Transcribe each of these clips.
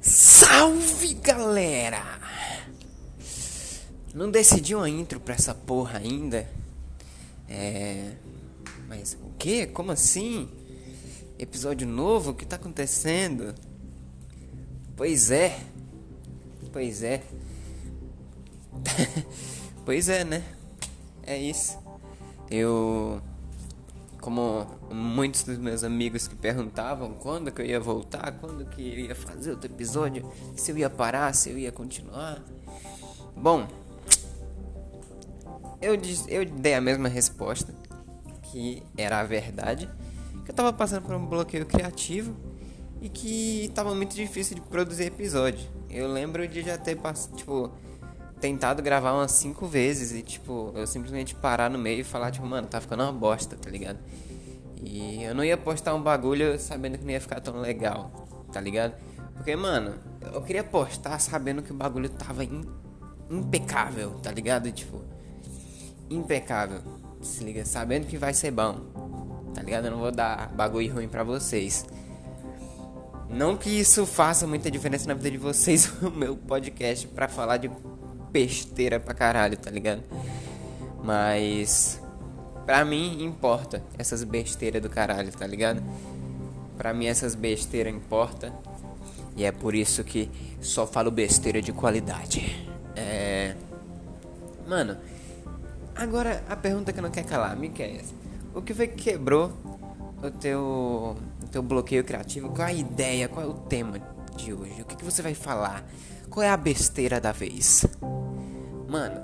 Salve galera! Não decidi uma intro pra essa porra ainda. É. Mas o que? Como assim? Episódio novo? O que tá acontecendo? Pois é. Pois é. pois é, né? É isso. Eu como muitos dos meus amigos que perguntavam quando que eu ia voltar, quando que eu ia fazer outro episódio, se eu ia parar, se eu ia continuar. Bom, eu, eu dei a mesma resposta, que era a verdade, que eu tava passando por um bloqueio criativo e que tava muito difícil de produzir episódio. Eu lembro de já ter passado, tipo, tentado gravar umas cinco vezes e, tipo, eu simplesmente parar no meio e falar, tipo, mano, tá ficando uma bosta, tá ligado? E eu não ia postar um bagulho sabendo que não ia ficar tão legal, tá ligado? Porque, mano, eu queria postar sabendo que o bagulho tava in, impecável, tá ligado? Tipo, impecável. Se liga, sabendo que vai ser bom, tá ligado? Eu não vou dar bagulho ruim pra vocês. Não que isso faça muita diferença na vida de vocês, o meu podcast, pra falar de besteira pra caralho, tá ligado? Mas pra mim importa essas besteiras do caralho, tá ligado? Pra mim essas besteiras importa. E é por isso que só falo besteira de qualidade. É. Mano, agora a pergunta que não quer calar, me quer O que foi que quebrou o teu, o teu bloqueio criativo? Qual é a ideia? Qual é o tema de hoje? O que, que você vai falar? Qual é a besteira da vez? Mano,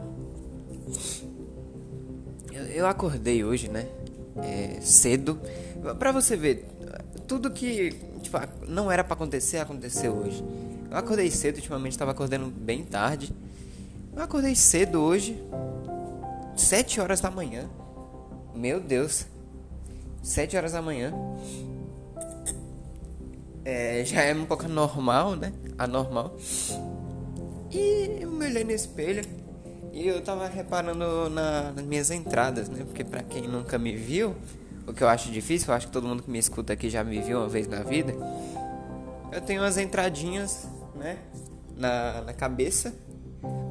eu, eu acordei hoje, né? É, cedo. Pra você ver, tudo que tipo, não era para acontecer, aconteceu hoje. Eu acordei cedo, ultimamente tava acordando bem tarde. Eu acordei cedo hoje, 7 horas da manhã. Meu Deus, 7 horas da manhã. É, já é um pouco normal, né? Anormal. E eu me olhei no espelho. E eu tava reparando na, nas minhas entradas, né? Porque pra quem nunca me viu, o que eu acho difícil, eu acho que todo mundo que me escuta aqui já me viu uma vez na vida. Eu tenho umas entradinhas, né? Na, na cabeça.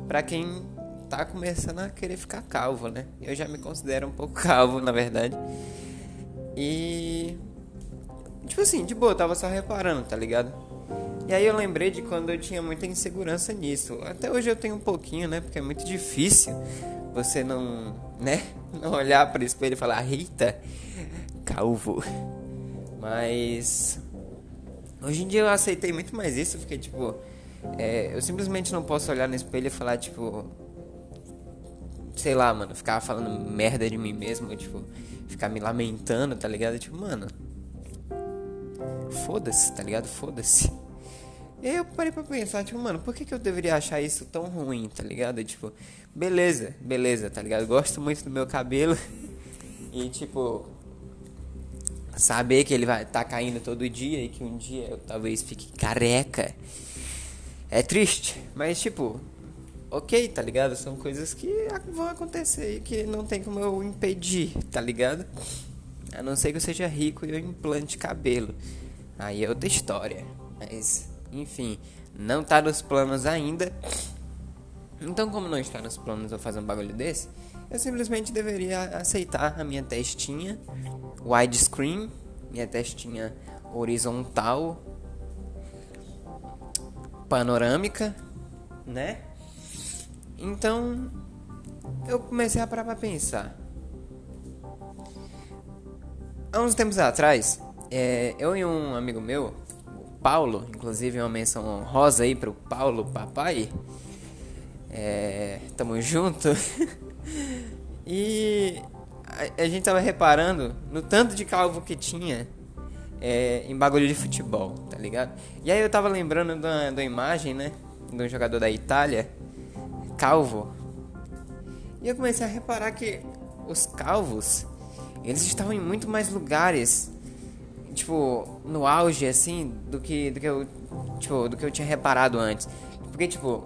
Pra quem tá começando a querer ficar calvo, né? Eu já me considero um pouco calvo, na verdade. E. Tipo assim, de boa, eu tava só reparando, tá ligado? E aí eu lembrei de quando eu tinha muita insegurança nisso. Até hoje eu tenho um pouquinho, né? Porque é muito difícil você não, né? Não olhar para espelho e falar, Rita, calvo. Mas hoje em dia eu aceitei muito mais isso, porque tipo, é, eu simplesmente não posso olhar no espelho e falar, tipo, sei lá, mano, ficar falando merda de mim mesmo, tipo, ficar me lamentando, tá ligado? Tipo, mano, foda-se, tá ligado? Foda-se. E aí eu parei pra pensar, tipo, mano, por que, que eu deveria achar isso tão ruim, tá ligado? Tipo, beleza, beleza, tá ligado? Gosto muito do meu cabelo. E tipo, saber que ele vai tá caindo todo dia e que um dia eu talvez fique careca. É triste, mas tipo, ok, tá ligado? São coisas que vão acontecer e que não tem como eu impedir, tá ligado? A não ser que eu seja rico e eu implante cabelo. Aí é outra história. Mas enfim, não tá nos planos ainda. Então, como não está nos planos eu fazer um bagulho desse, eu simplesmente deveria aceitar a minha testinha widescreen, minha testinha horizontal, panorâmica, né? Então, eu comecei a parar pra pensar. Há uns tempos atrás, é, eu e um amigo meu, Paulo, inclusive uma menção rosa aí pro Paulo Papai. É, tamo junto. e a, a, gente tava reparando no tanto de calvo que tinha é, em bagulho de futebol, tá ligado? E aí eu tava lembrando da, da imagem, né? De um jogador da Itália, calvo. E eu comecei a reparar que os calvos, eles estavam em muito mais lugares tipo, no auge, assim, do que, do que eu, tipo, do que eu tinha reparado antes. Porque, tipo,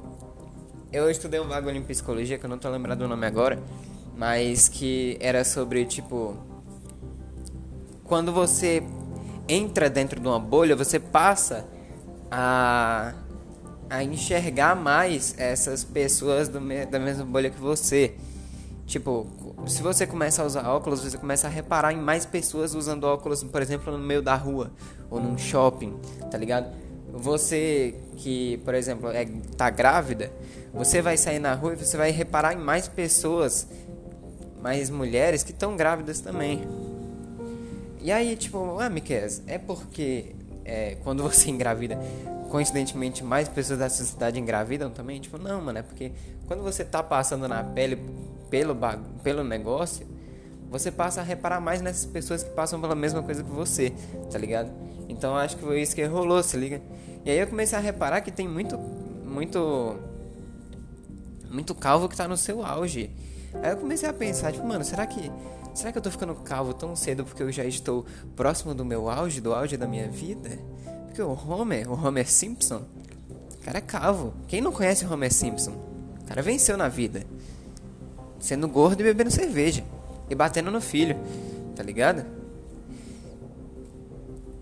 eu estudei um bagulho em psicologia, que eu não tô lembrado do nome agora, mas que era sobre, tipo, quando você entra dentro de uma bolha, você passa a a enxergar mais essas pessoas do da mesma bolha que você. Tipo, se você começa a usar óculos, você começa a reparar em mais pessoas usando óculos, por exemplo, no meio da rua ou num shopping, tá ligado? Você que, por exemplo, é, tá grávida, você vai sair na rua e você vai reparar em mais pessoas, mais mulheres que estão grávidas também. E aí, tipo, ah, Miquel, é porque é, quando você engravida, coincidentemente mais pessoas da sociedade engravidam também? Tipo, não, mano, é porque quando você tá passando na pele pelo, pelo negócio, você passa a reparar mais nessas pessoas que passam pela mesma coisa que você, tá ligado? Então acho que foi isso que rolou, se liga? E aí eu comecei a reparar que tem muito, muito, muito calvo que tá no seu auge. Aí eu comecei a pensar, tipo, mano, será que, será que eu tô ficando calvo tão cedo porque eu já estou próximo do meu auge, do auge da minha vida? Porque o Homer, o Homer Simpson, cara é calvo. Quem não conhece o Homer Simpson? O cara venceu na vida. Sendo gordo e bebendo cerveja. E batendo no filho. Tá ligado?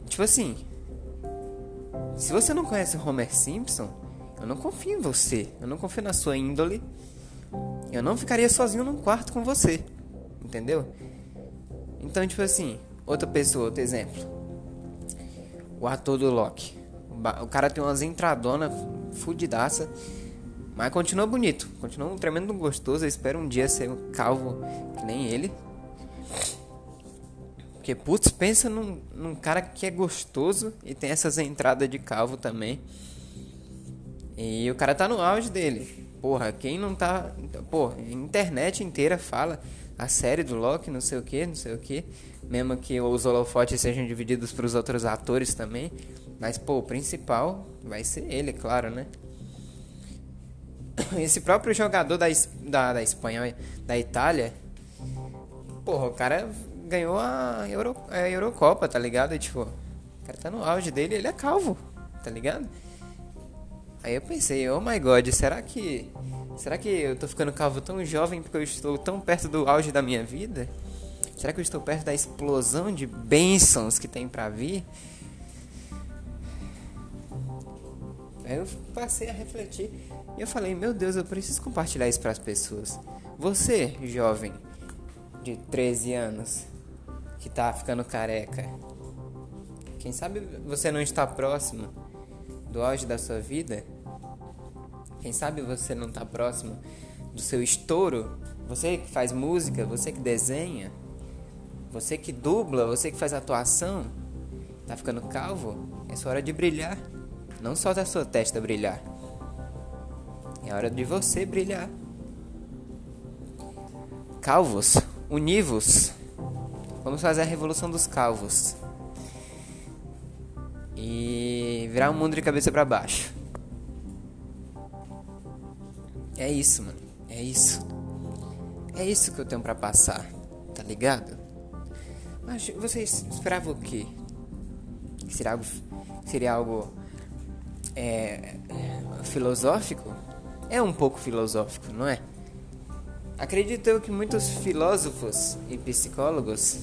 Tipo assim. Se você não conhece Homer Simpson, eu não confio em você. Eu não confio na sua índole. Eu não ficaria sozinho num quarto com você. Entendeu? Então, tipo assim, outra pessoa, outro exemplo. O ator do Loki. O cara tem umas entradonas fudidaça. Mas continua bonito. Continua um tremendo gostoso. Eu espero um dia ser calvo que nem ele. Porque, putz, pensa num, num cara que é gostoso e tem essas entradas de calvo também. E o cara tá no auge dele. Porra, quem não tá. Porra, a internet inteira fala a série do Loki, não sei o que, não sei o que. Mesmo que os holofotes sejam divididos para os outros atores também. Mas, pô, o principal vai ser ele, claro, né? Esse próprio jogador da, da, da Espanha, da Itália. Porra, o cara ganhou a, Euro, a Eurocopa, tá ligado? E, tipo, o cara tá no auge dele ele é calvo, tá ligado? Aí eu pensei, oh my god, será que. Será que eu tô ficando calvo tão jovem porque eu estou tão perto do auge da minha vida? Será que eu estou perto da explosão de bênçãos que tem para vir? Eu passei a refletir e eu falei, meu Deus, eu preciso compartilhar isso para as pessoas. Você, jovem de 13 anos, que tá ficando careca. Quem sabe você não está próximo do auge da sua vida? Quem sabe você não está próximo do seu estouro? Você que faz música, você que desenha, você que dubla, você que faz atuação, tá ficando calvo? É sua hora de brilhar. Não só da sua testa brilhar. É hora de você brilhar. Calvos, univos. Vamos fazer a revolução dos calvos. E virar o mundo de cabeça para baixo. É isso, mano. É isso. É isso que eu tenho para passar. Tá ligado? Mas você esperava o quê? Seria algo, seria algo é, filosófico? É um pouco filosófico, não é? Acredito eu que muitos filósofos e psicólogos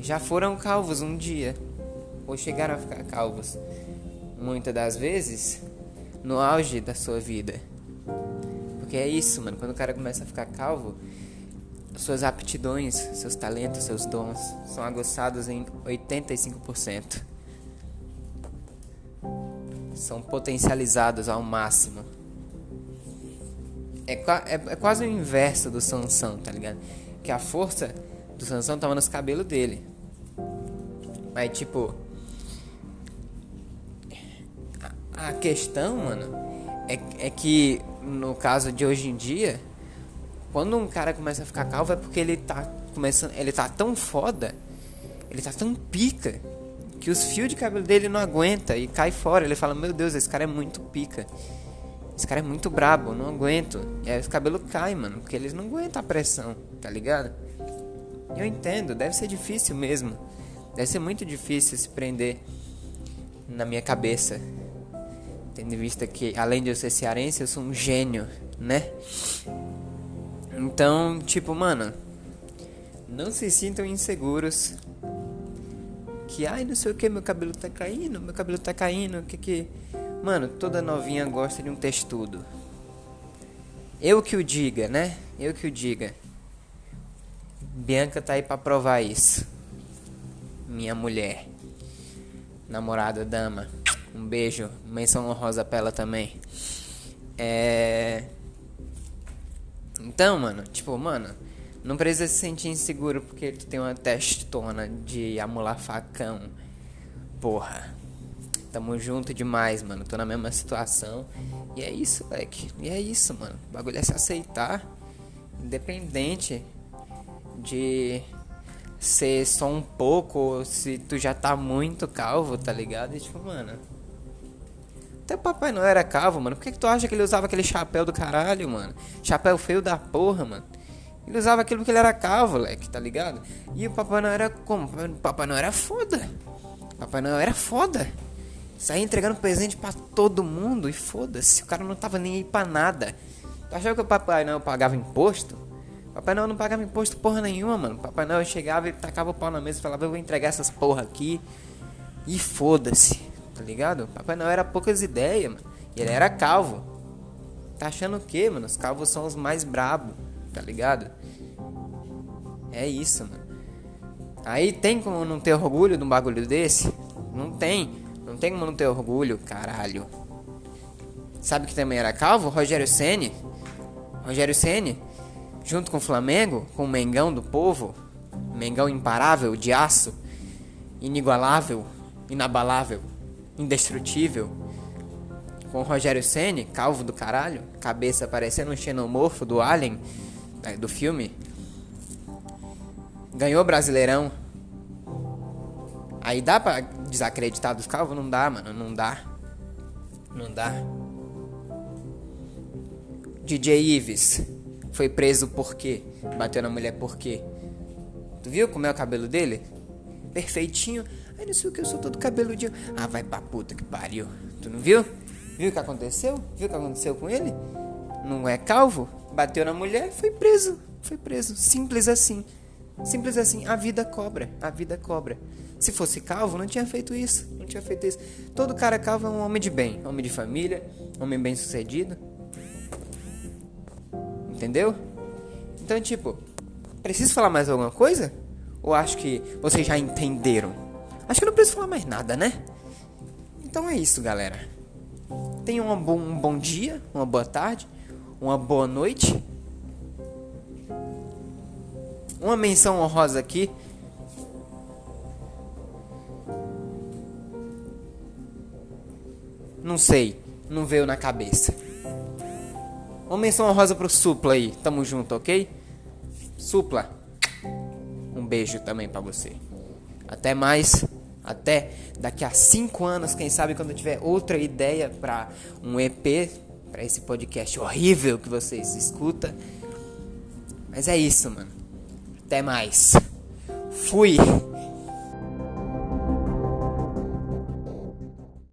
já foram calvos um dia, ou chegaram a ficar calvos, muitas das vezes no auge da sua vida. Porque é isso, mano, quando o cara começa a ficar calvo, suas aptidões, seus talentos, seus dons são aguçados em 85%. São potencializados ao máximo é, é, é quase o inverso do Sansão, tá ligado? Que a força do Sansão tava nos cabelos dele. Mas, tipo. A, a questão, mano, é, é que no caso de hoje em dia, quando um cara começa a ficar calvo é porque ele tá começando. Ele tá tão foda, ele tá tão pica, que os fios de cabelo dele não aguenta e cai fora. Ele fala: Meu Deus, esse cara é muito pica. Esse cara é muito brabo, não aguento. E aí os cabelos caem, mano, porque eles não aguentam a pressão, tá ligado? Eu entendo, deve ser difícil mesmo. Deve ser muito difícil se prender na minha cabeça. Tendo em vista que, além de eu ser cearense, eu sou um gênio, né? Então, tipo, mano, não se sintam inseguros. Que, ai, não sei o que, meu cabelo tá caindo, meu cabelo tá caindo, que que Mano, toda novinha gosta de um textudo. Eu que o diga, né? Eu que o diga. Bianca tá aí pra provar isso. Minha mulher. Namorada, dama. Um beijo. Menção honrosa pra ela também. É. Então, mano, tipo, mano, não precisa se sentir inseguro porque tu tem uma testona de amular facão. Porra. Tamo junto demais, mano. Tô na mesma situação. E é isso, leque. E é isso, mano. O bagulho é se aceitar. Independente de ser só um pouco ou se tu já tá muito calvo, tá ligado? E tipo, mano. Até Papai Noel era calvo, mano. Por que, que tu acha que ele usava aquele chapéu do caralho, mano? Chapéu feio da porra, mano. Ele usava aquilo porque ele era calvo, leque, tá ligado? E o Papai Noel era como? O Papai Noel era foda. Papai Noel era foda. Saía entregando presente para todo mundo e foda-se, o cara não tava nem aí pra nada. Tu achava que o Papai Noel pagava imposto? Papai Noel não pagava imposto porra nenhuma, mano. Papai Noel chegava e tacava o pau na mesa e falava: Eu vou entregar essas porra aqui. E foda-se, tá ligado? Papai Noel era poucas ideias, mano. E ele era calvo. Tá achando o que, mano? Os calvos são os mais brabos, tá ligado? É isso, mano. Aí tem como não ter orgulho de um bagulho desse? Não tem. Não tem como não ter orgulho, caralho. Sabe que também era calvo? Rogério Ceni. Rogério Ceni, junto com o Flamengo, com o Mengão do povo, Mengão imparável, de aço, inigualável, inabalável, indestrutível. Com o Rogério Ceni, calvo do caralho, cabeça parecendo um xenomorfo do Alien, do filme. Ganhou Brasileirão. Aí dá pra desacreditar dos calvos? Não dá, mano. Não dá. Não dá. DJ Ives foi preso por quê? Bateu na mulher por quê? Tu viu como é o cabelo dele? Perfeitinho. Ai, não sei o que, eu sou todo cabeludinho. Ah, vai pra puta que pariu. Tu não viu? Viu o que aconteceu? Viu o que aconteceu com ele? Não é calvo? Bateu na mulher, foi preso. Foi preso. Simples assim. Simples assim. A vida cobra. A vida cobra. Se fosse calvo, não tinha feito isso. Não tinha feito isso. Todo cara calvo é um homem de bem, homem de família, homem bem sucedido. Entendeu? Então, tipo, preciso falar mais alguma coisa? Ou acho que vocês já entenderam? Acho que não preciso falar mais nada, né? Então é isso, galera. Tenham um bom, um bom dia, uma boa tarde, uma boa noite. Uma menção honrosa aqui Não sei, não veio na cabeça. Uma menção honrosa pro Supla aí, tamo junto, ok? Supla, um beijo também para você. Até mais, até daqui a cinco anos, quem sabe quando eu tiver outra ideia para um EP, para esse podcast horrível que vocês escutam. Mas é isso, mano. Até mais. Fui.